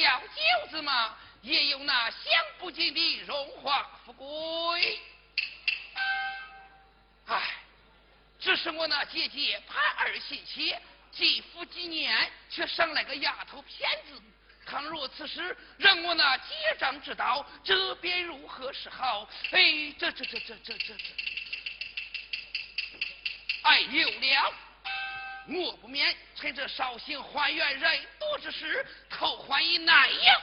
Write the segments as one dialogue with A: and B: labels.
A: 小舅子嘛，也有那享不尽的荣华富贵。唉，只是我那姐姐怕儿心切，继父几年却生来个丫头片子。倘若此时让我那结账知道，这便如何是好？哎，这这这这这这这！哎，有了！我不免趁着绍兴还原人多之时，偷还一男样，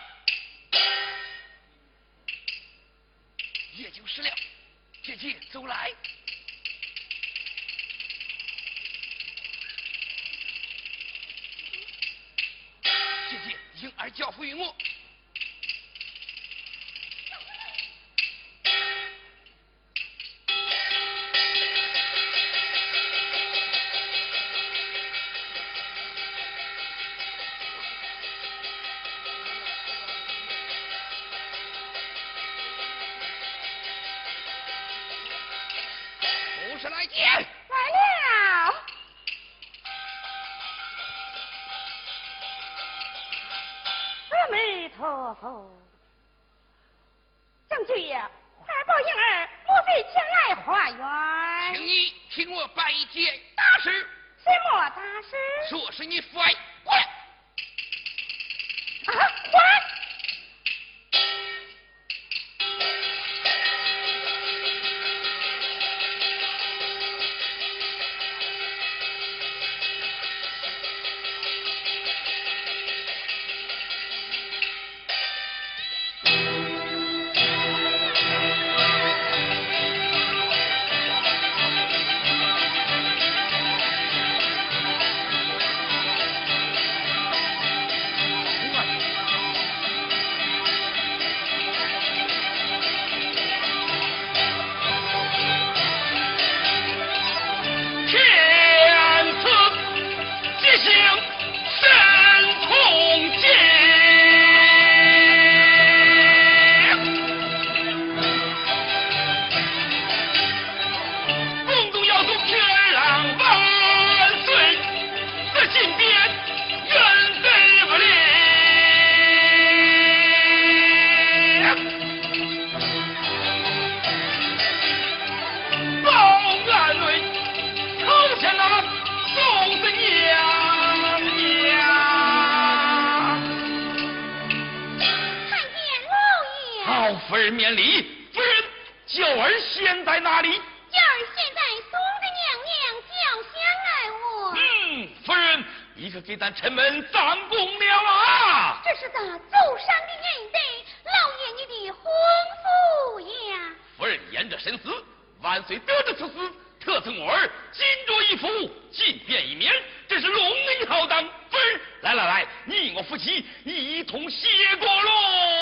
A: 也就是了。姐姐，走来。姐姐，婴儿交付于我。
B: 伴随得知此事特赠我
C: 儿金镯一
B: 服进殿一名真是龙恩浩荡来来来你
D: 我夫妻一同谢
B: 过
D: 喽。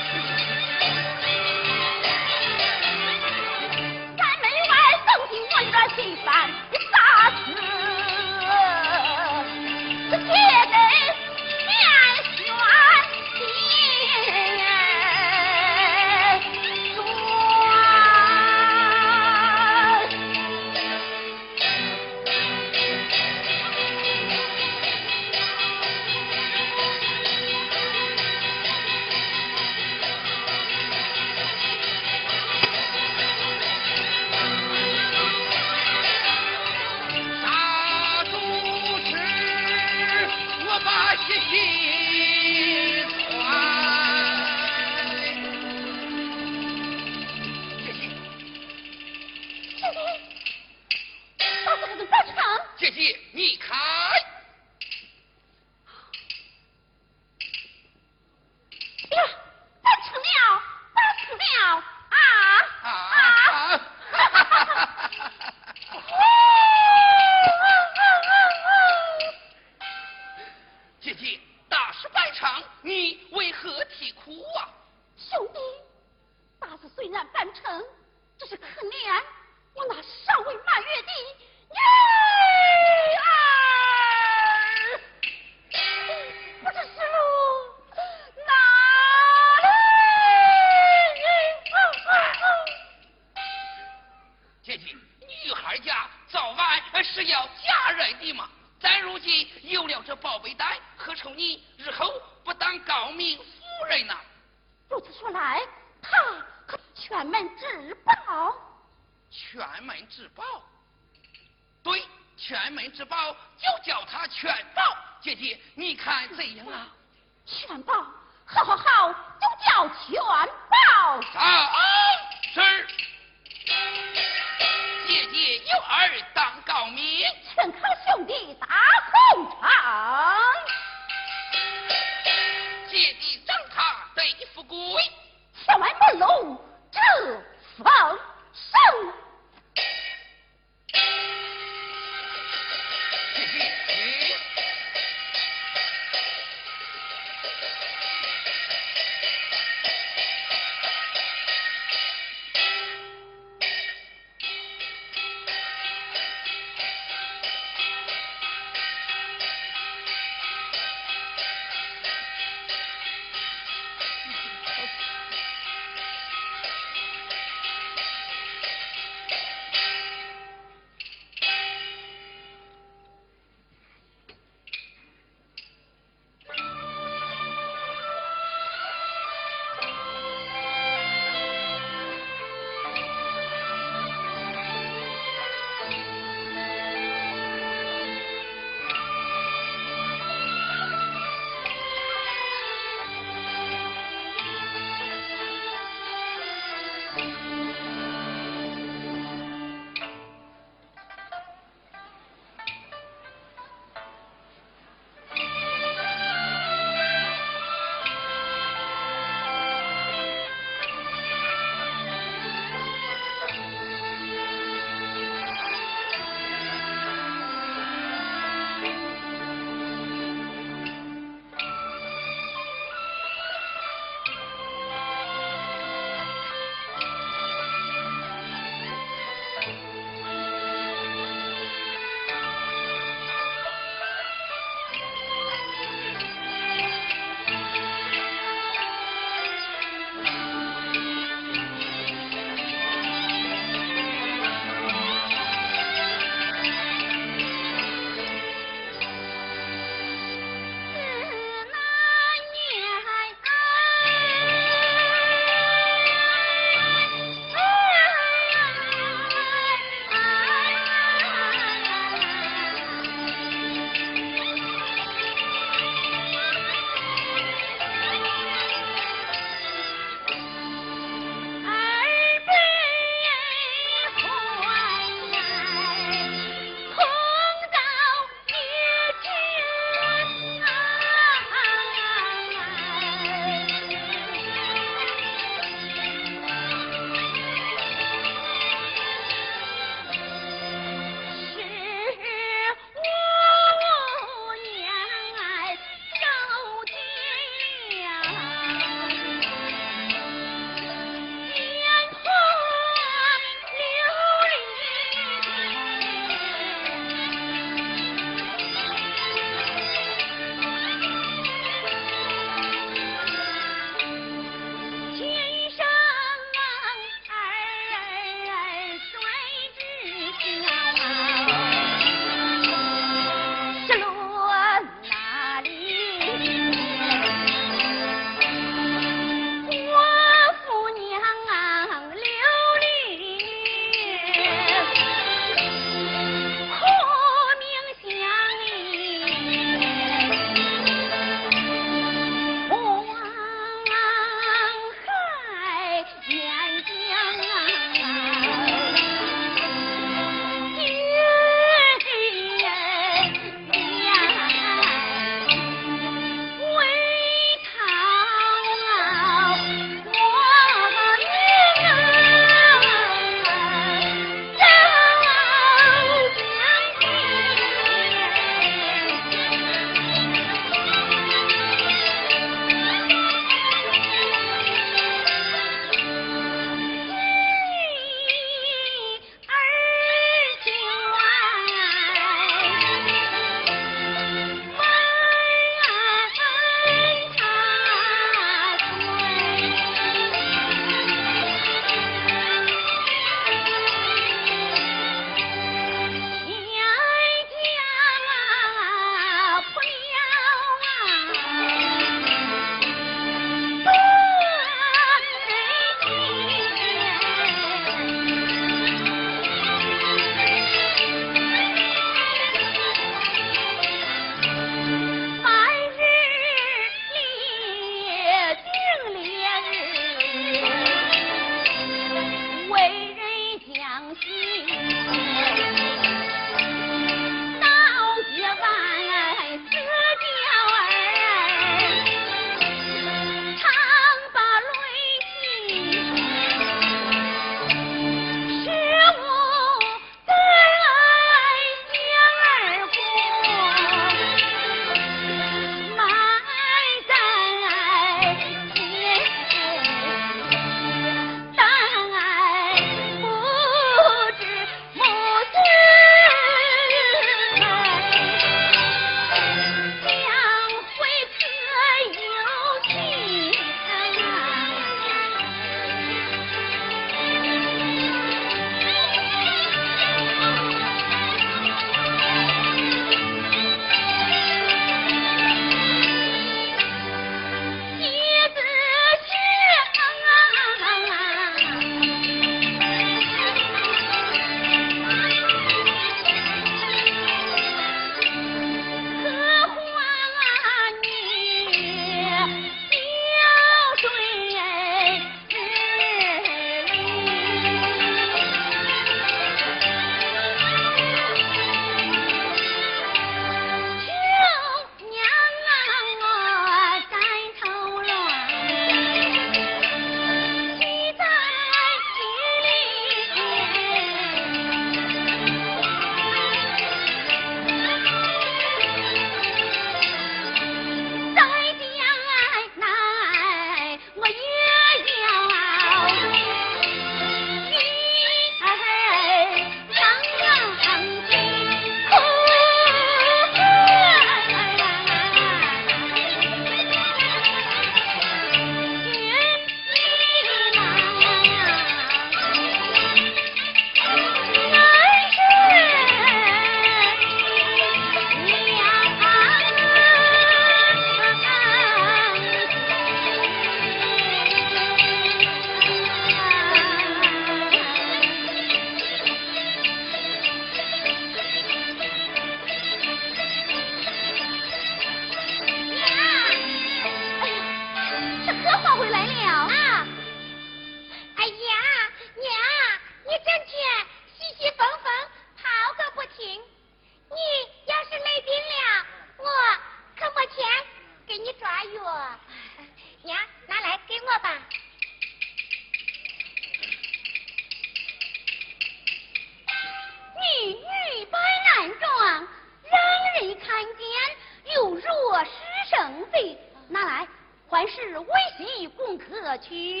D: he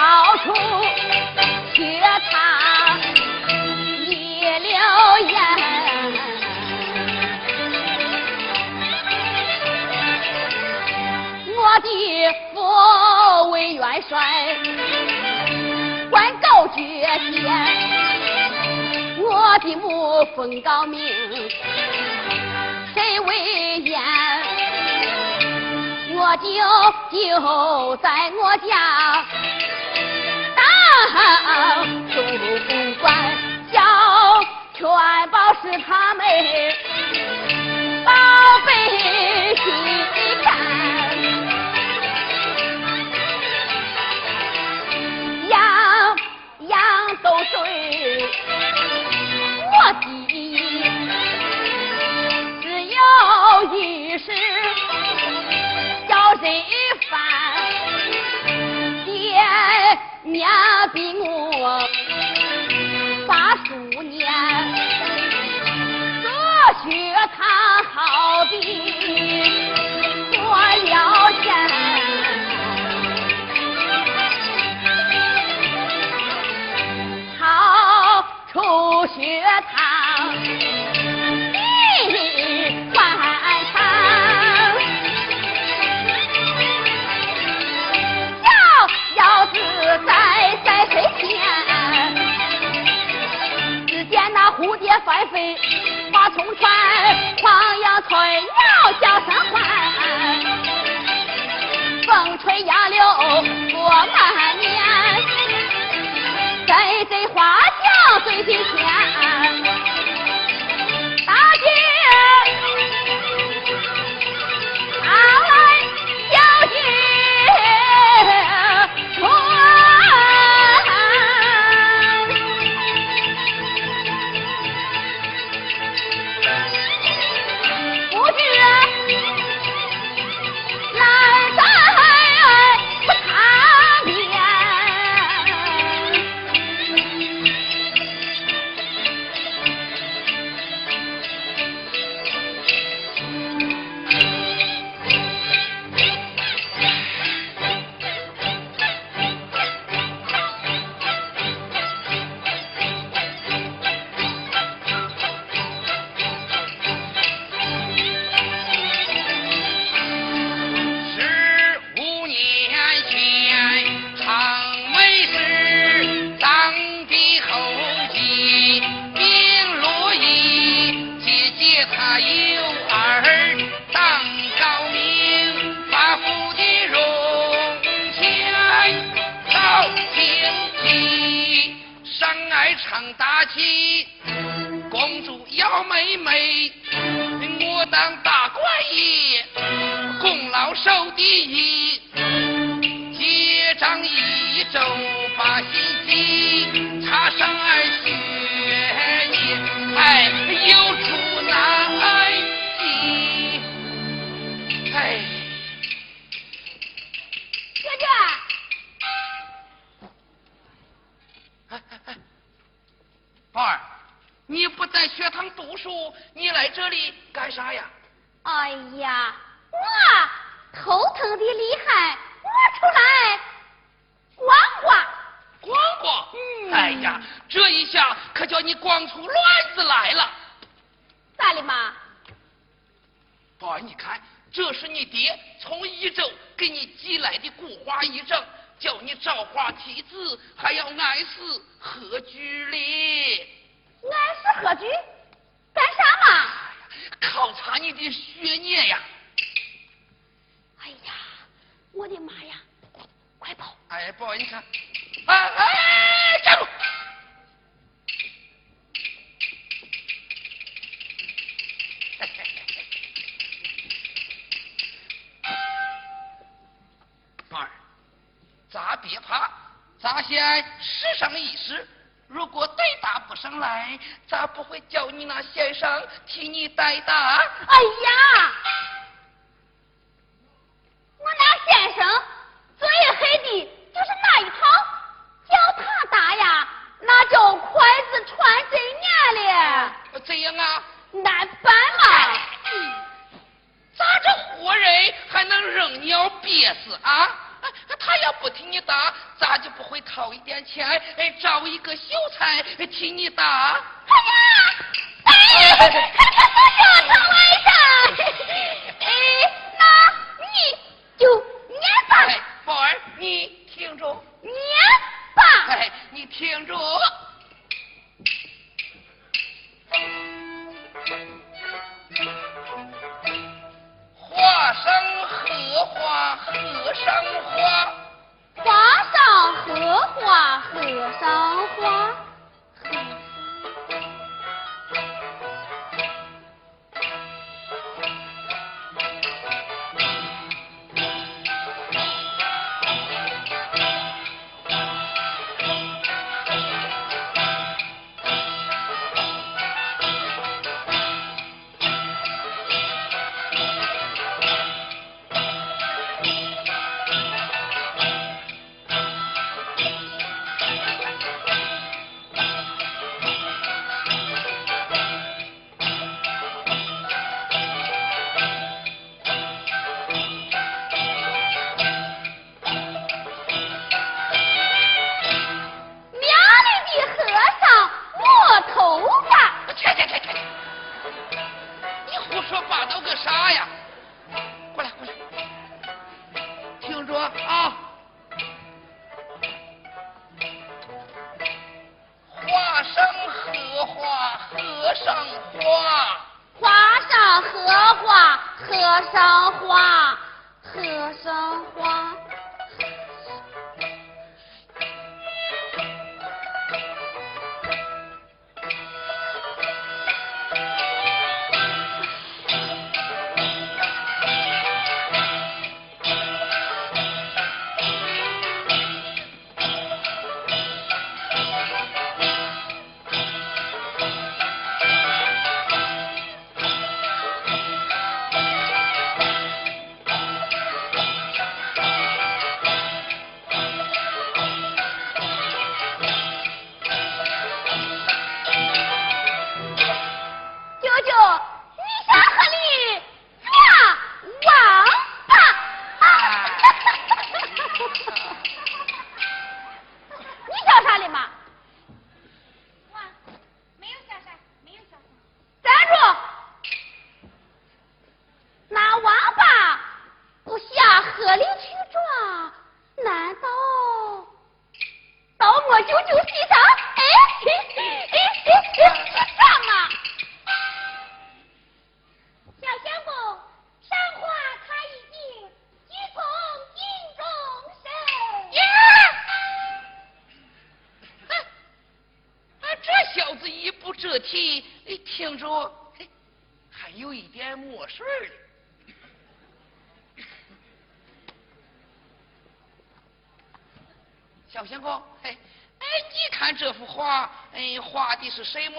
D: 到处雪堂一溜烟，我的
E: 父为元帅，官高爵显。我的母封高命，谁为言？我就就在我家。啊
D: 不管叫全宝
E: 是他们
F: 宝贝心肝样样都对
E: 我的只有一事叫
F: 人
E: 烦。娘的
F: 我八
E: 十五年
D: 这学堂好比过了天好出学堂。只见那蝴蝶翻飞花丛穿黄莺翠鸟叫声欢风吹杨柳过满年阵阵花香醉心大姐啊 same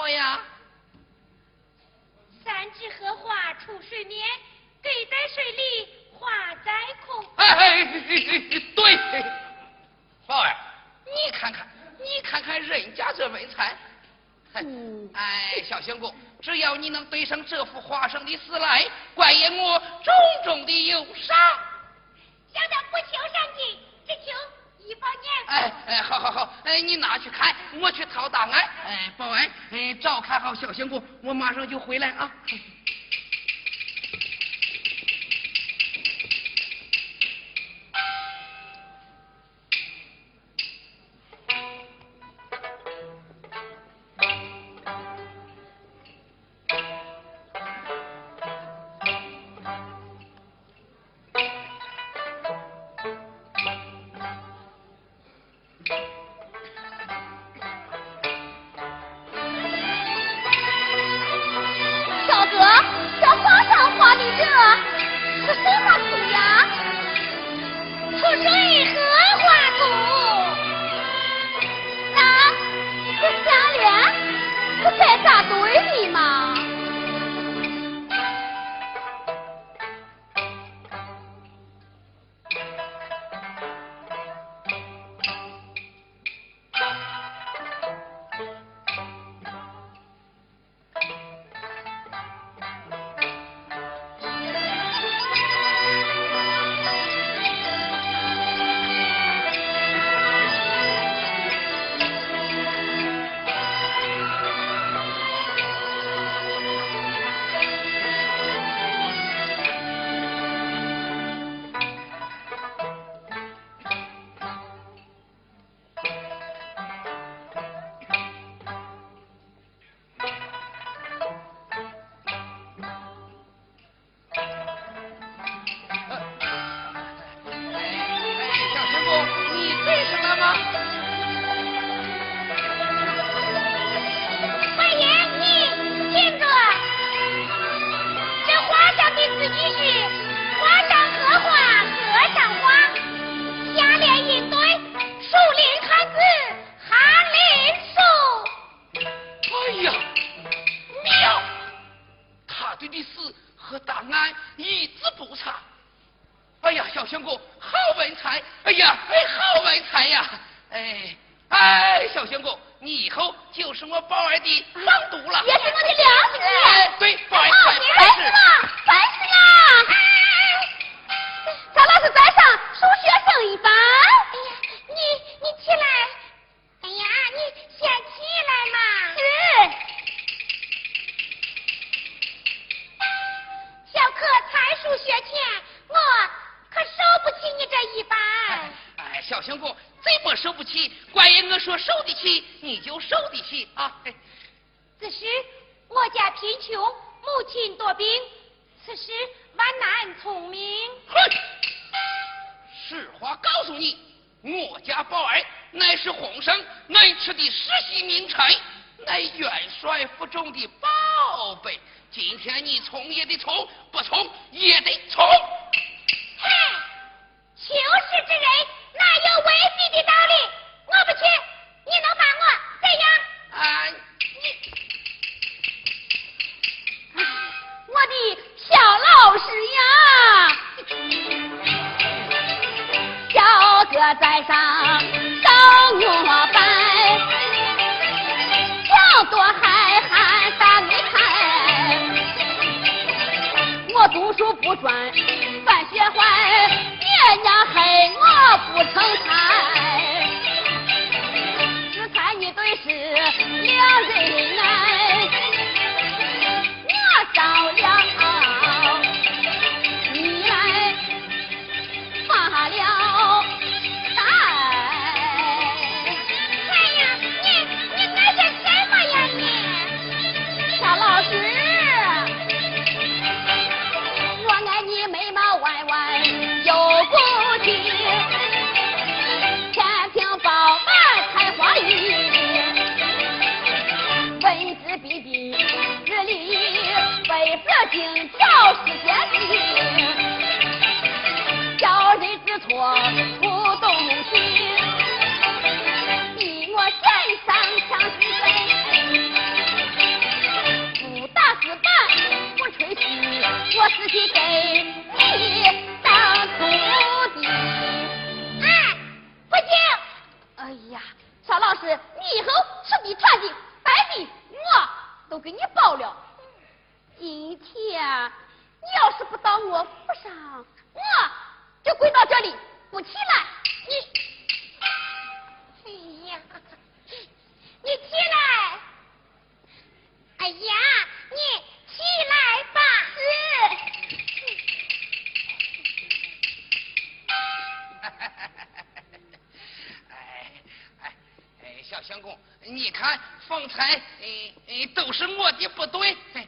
D: 都是我
E: 的不对，哎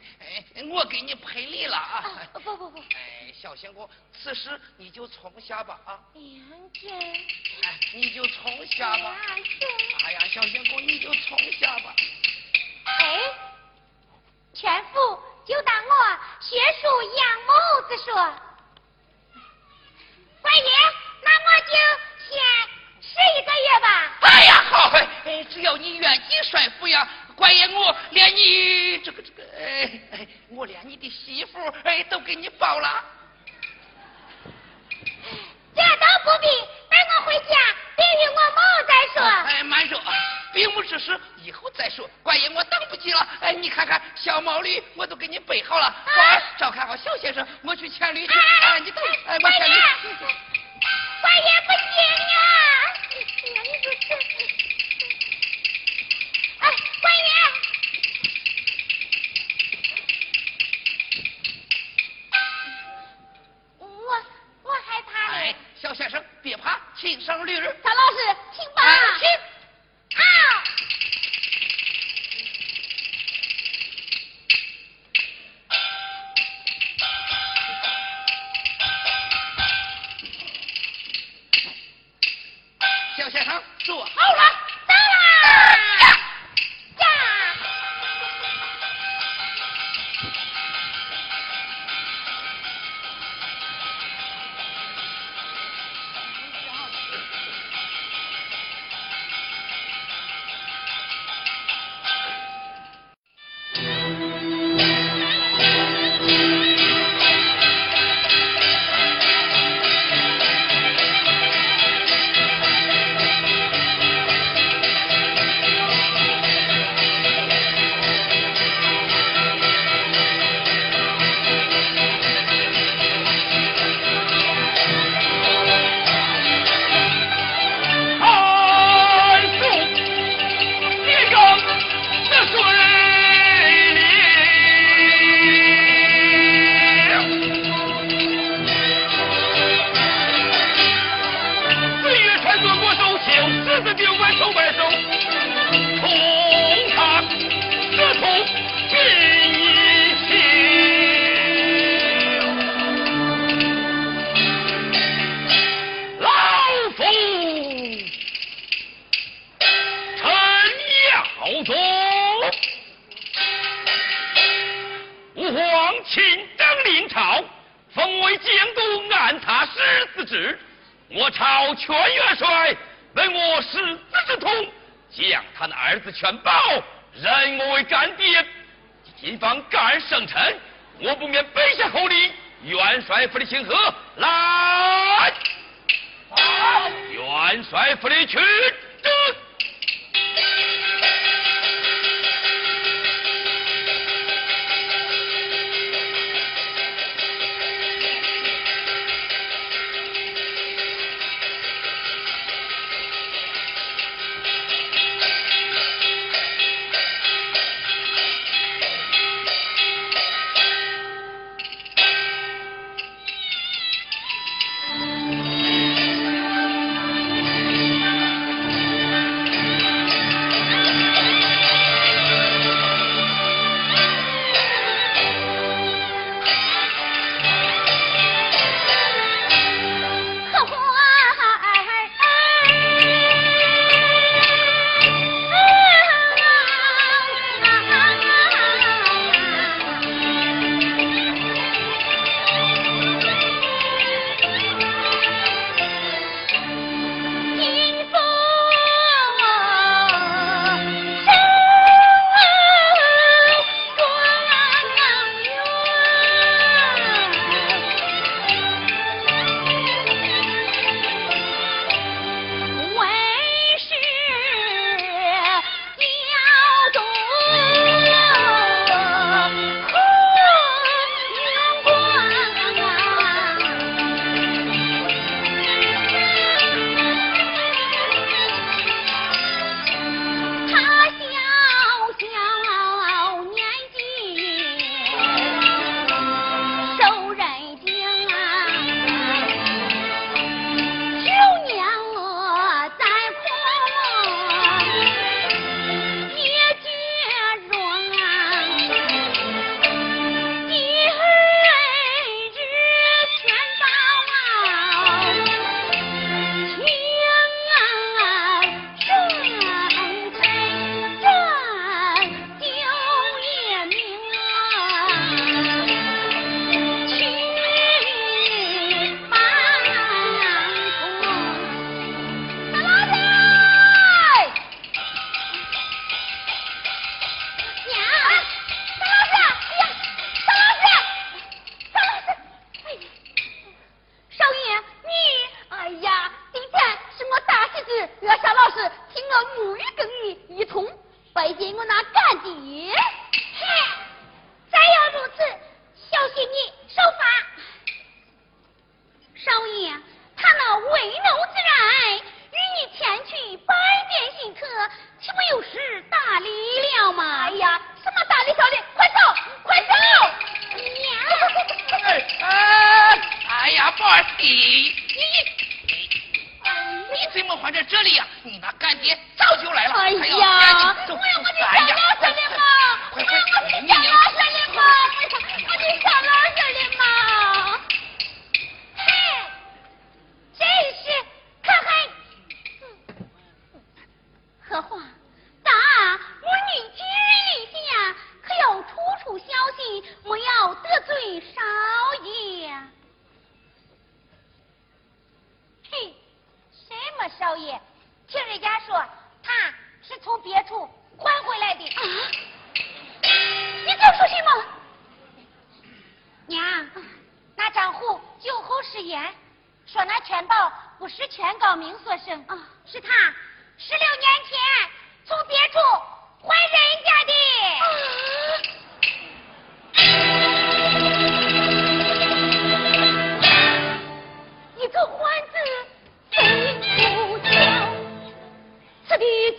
E: 哎我给你赔礼了啊！
D: 不不不，
E: 哎，小仙姑，此事你就从下吧啊！
A: 娘子，
E: 哎，你就从下吧。哎呀，小仙姑，你就从下吧。
A: 哎，全福就当我学术养母子说。官爷，那我就先试一个月吧。
E: 哎呀，好，哎，只要你愿意帅府呀，关爷我连你这个这个，哎哎，我连你的媳妇哎都给你包了。
A: 这倒不必，等我回家，禀与我母再说。
E: 哎，慢说，闭幕之事以后再说。关爷我等不及了，哎，你看看小毛驴我都给你备好了，快照看好小先生，我去牵驴去。哎，你等，哎，我牵驴。，
A: 官爷不行啊！哎呀，你这是，哎，官爷。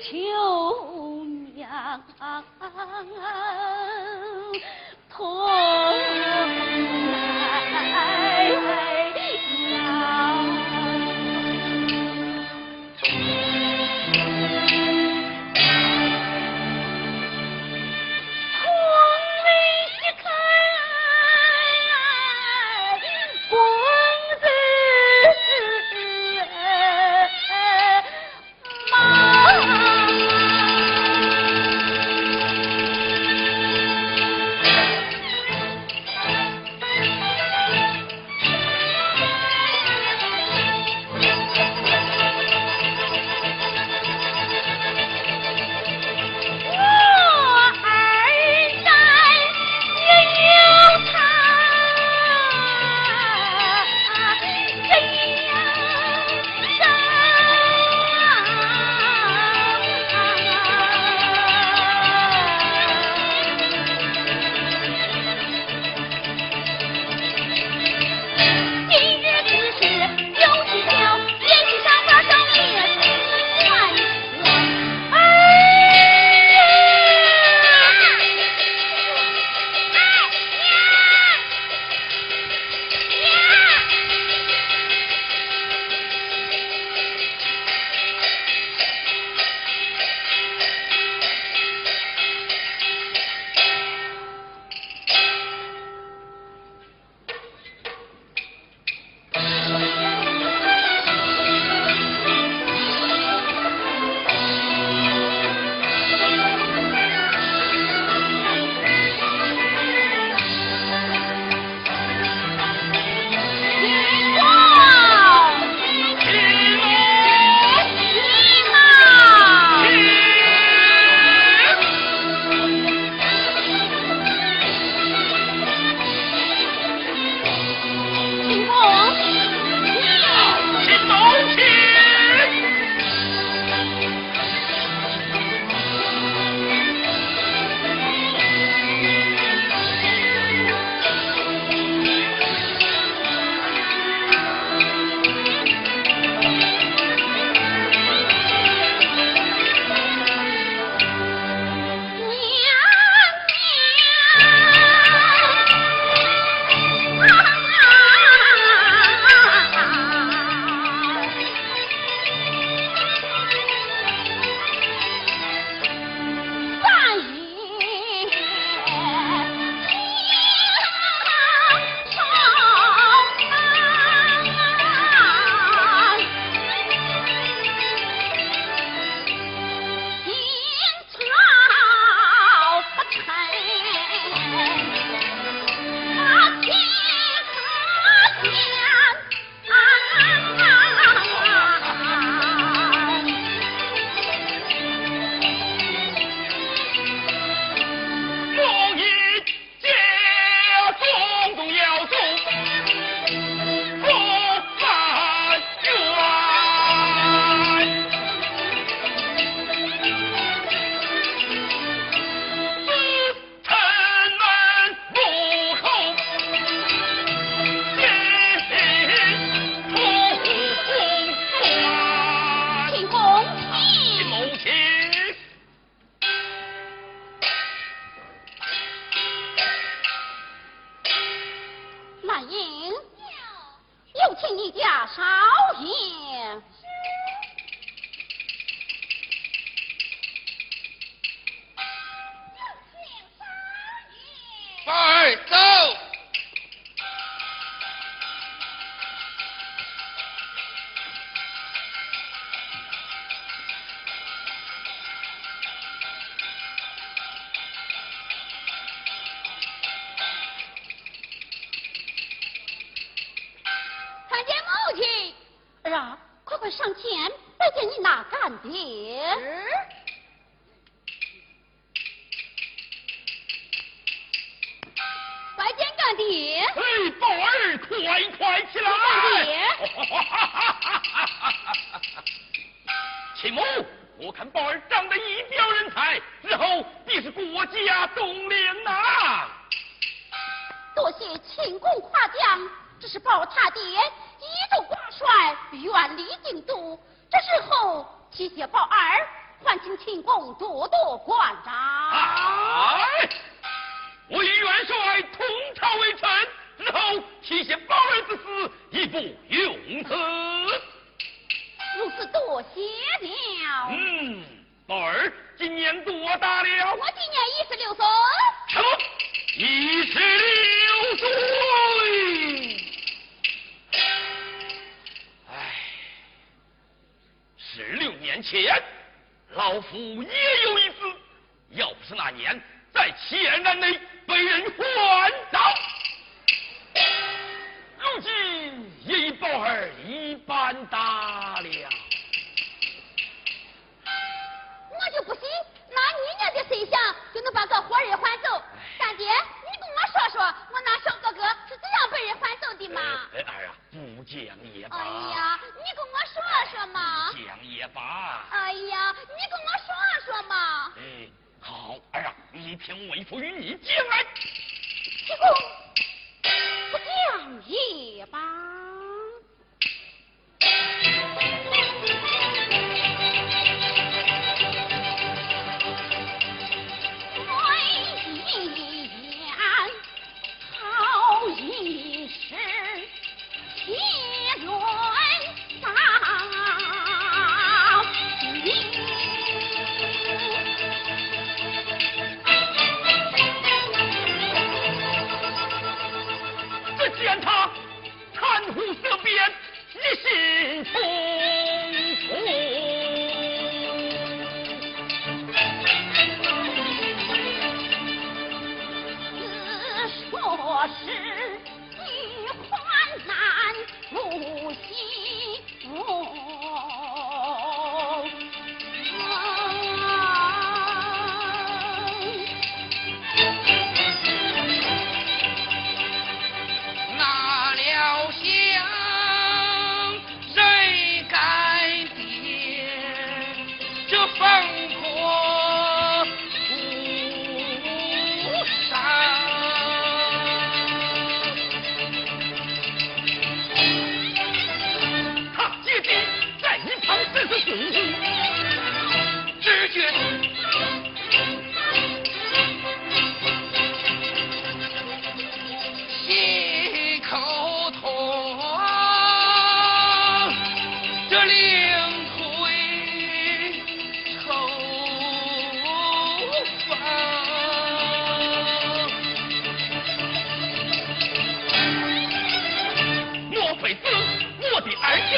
B: 秋
D: 娘
A: 痛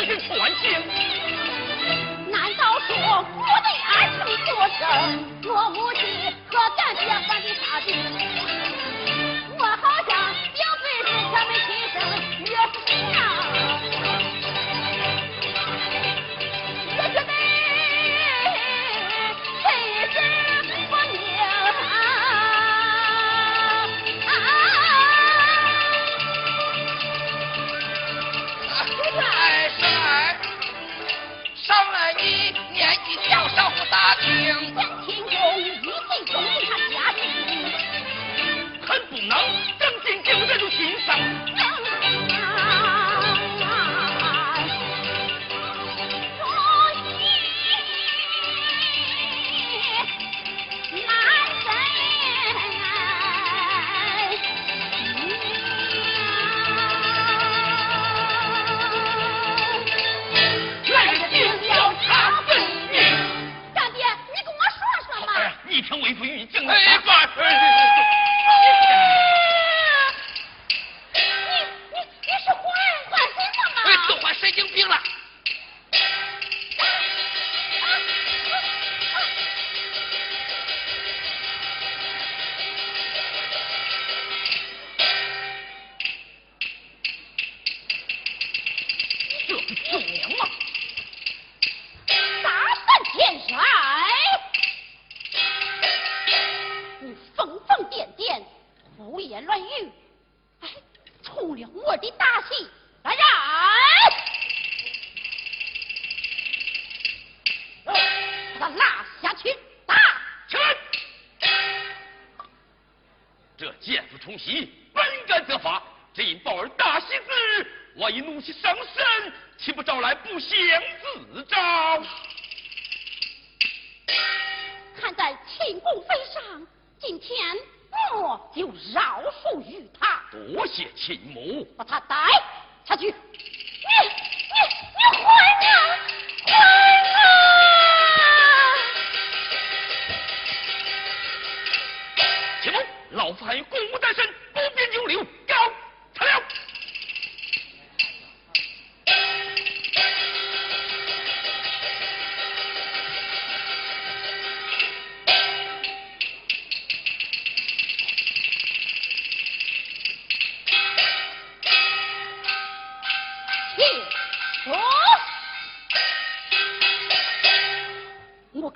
A: 你
D: 管
A: 姓难
D: 道说我对阿庆做生若无其事
A: 可爹揭的你啥病我
D: 好像顶罪是他
B: 们亲生
D: 岳父一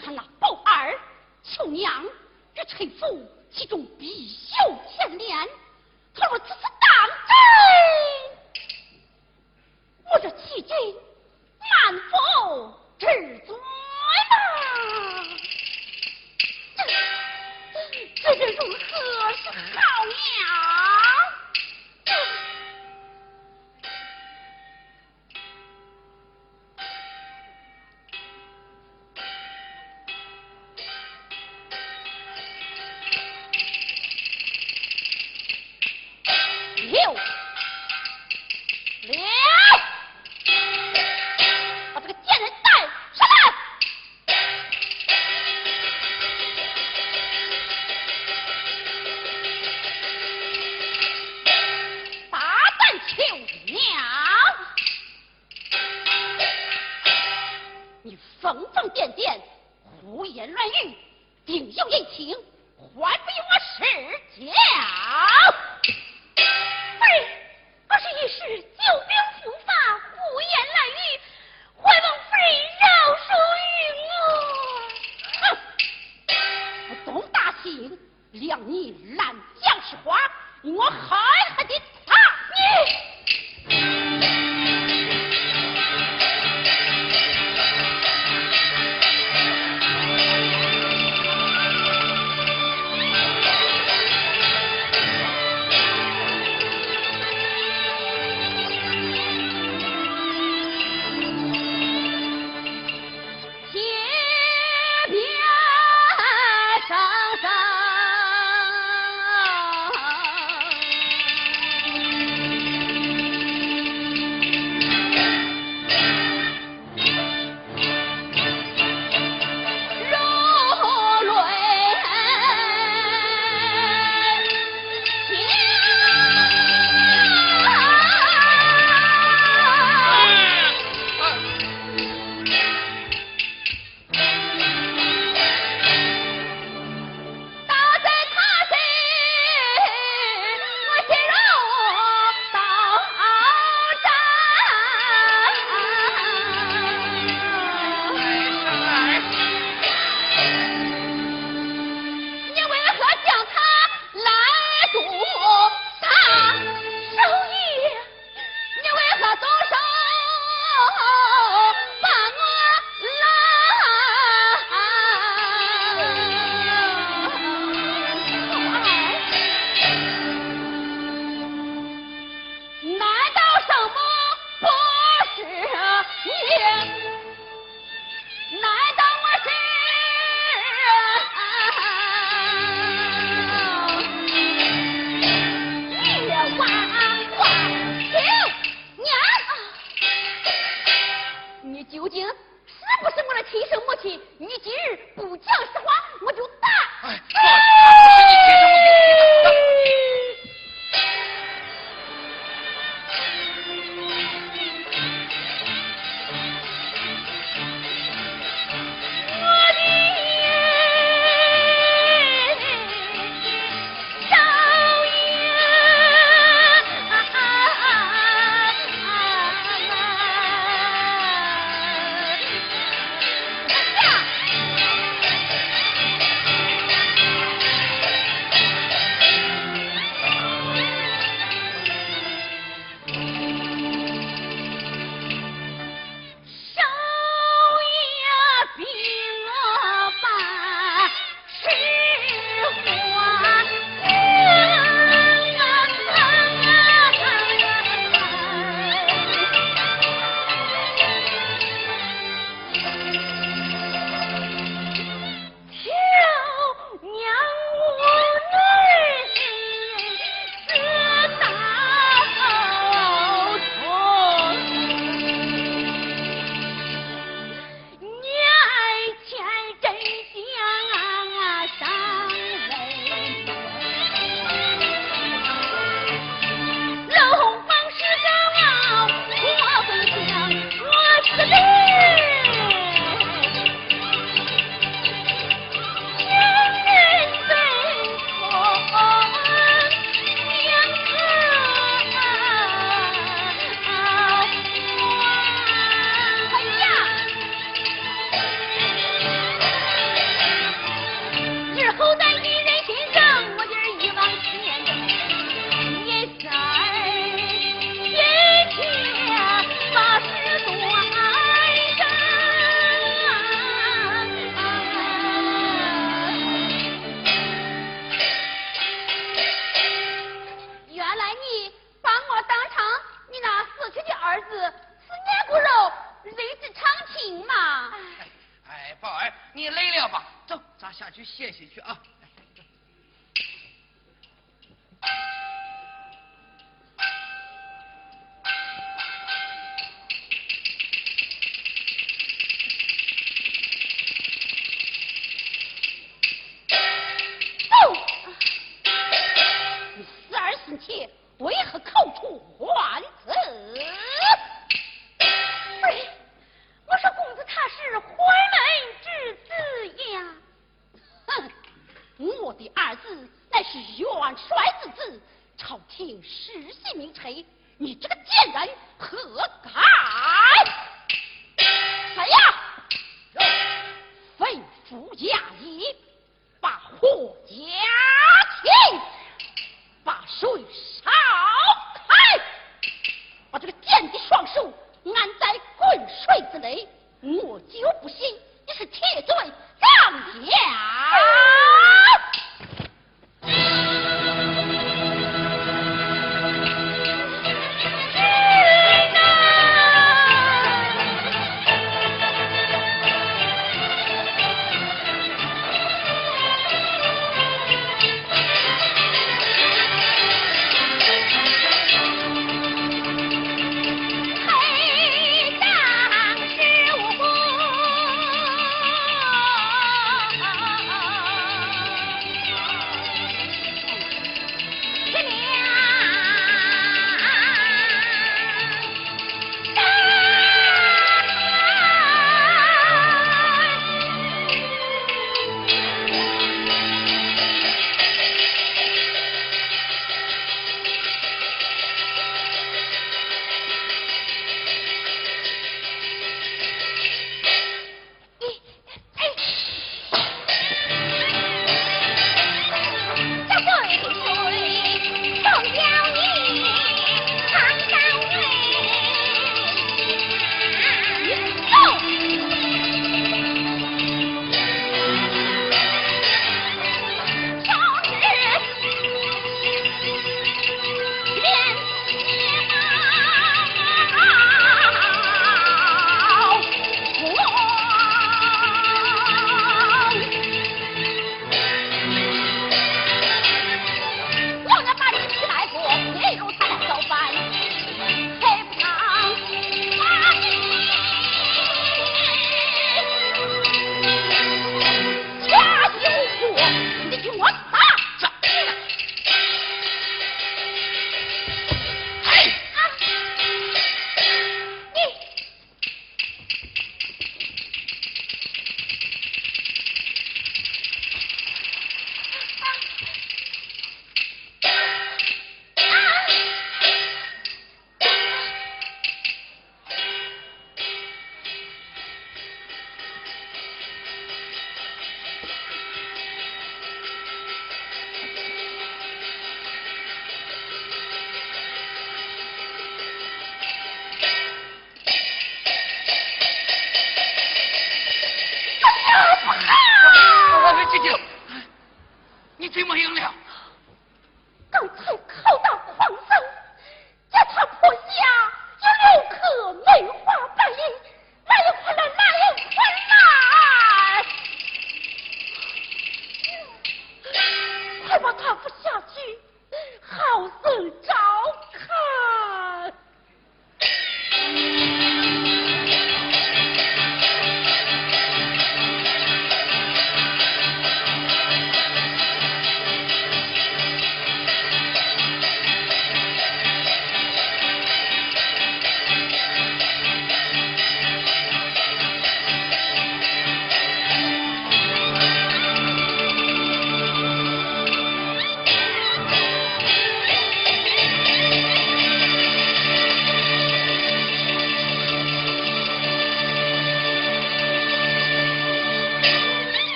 D: 看那宝儿求娘与崔福，其中必有牵连。他：“。”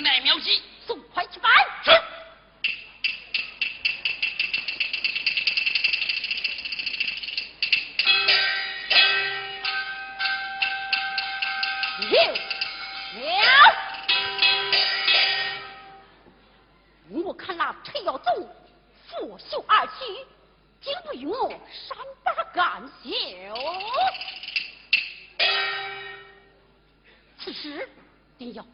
A: 买苗稀，送快去
D: 办。
E: 是。
D: 六六，我看那陈耀宗拂袖而去，竟不与我善罢甘休。此时定要。